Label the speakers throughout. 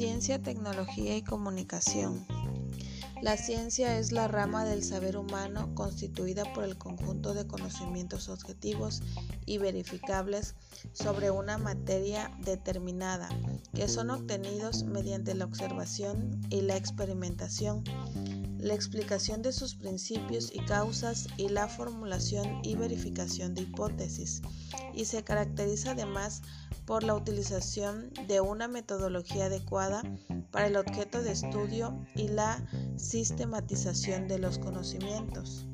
Speaker 1: Ciencia, tecnología y comunicación. La ciencia es la rama del saber humano constituida por el conjunto de conocimientos objetivos y verificables sobre una materia determinada, que son obtenidos mediante la observación y la experimentación, la explicación de sus principios y causas y la formulación y verificación de hipótesis, y se caracteriza además por la utilización de una metodología adecuada para el objeto de estudio y la sistematización de los conocimientos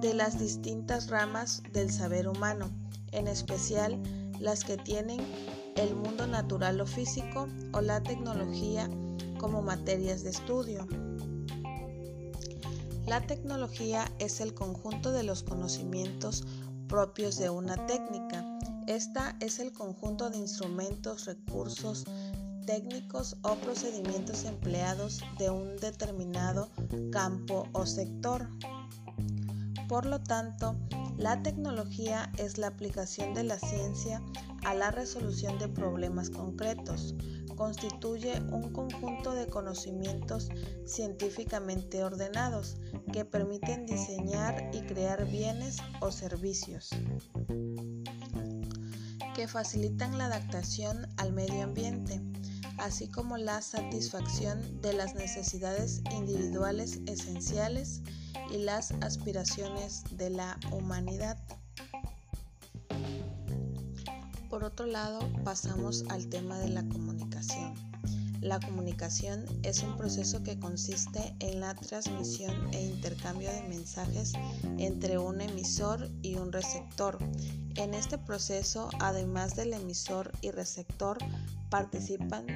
Speaker 1: de las distintas ramas del saber humano, en especial las que tienen el mundo natural o físico o la tecnología como materias de estudio. La tecnología es el conjunto de los conocimientos propios de una técnica. Esta es el conjunto de instrumentos, recursos, técnicos o procedimientos empleados de un determinado campo o sector. Por lo tanto, la tecnología es la aplicación de la ciencia a la resolución de problemas concretos. Constituye un conjunto de conocimientos científicamente ordenados que permiten diseñar y crear bienes o servicios que facilitan la adaptación al medio ambiente así como la satisfacción de las necesidades individuales esenciales y las aspiraciones de la humanidad. Por otro lado, pasamos al tema de la comunicación. La comunicación es un proceso que consiste en la transmisión e intercambio de mensajes entre un emisor y un receptor. En este proceso, además del emisor y receptor, participan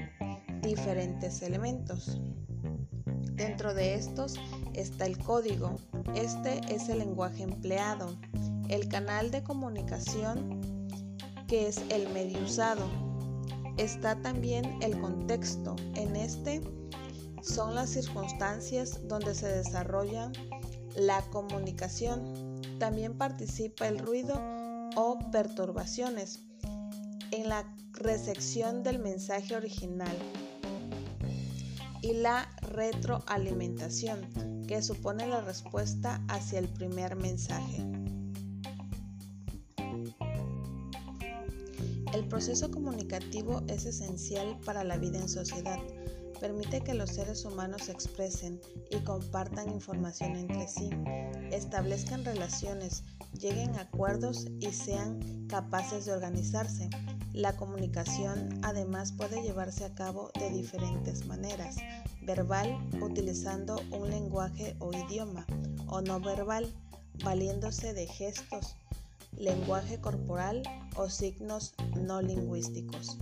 Speaker 1: diferentes elementos. Dentro de estos está el código. Este es el lenguaje empleado. El canal de comunicación, que es el medio usado está también el contexto. En este son las circunstancias donde se desarrolla la comunicación. También participa el ruido o perturbaciones en la recepción del mensaje original y la retroalimentación, que supone la respuesta hacia el primer mensaje. El proceso comunicativo es esencial para la vida en sociedad. Permite que los seres humanos se expresen y compartan información entre sí, establezcan relaciones, lleguen a acuerdos y sean capaces de organizarse. La comunicación además puede llevarse a cabo de diferentes maneras, verbal, utilizando un lenguaje o idioma, o no verbal, valiéndose de gestos, lenguaje corporal o signos no lingüísticos.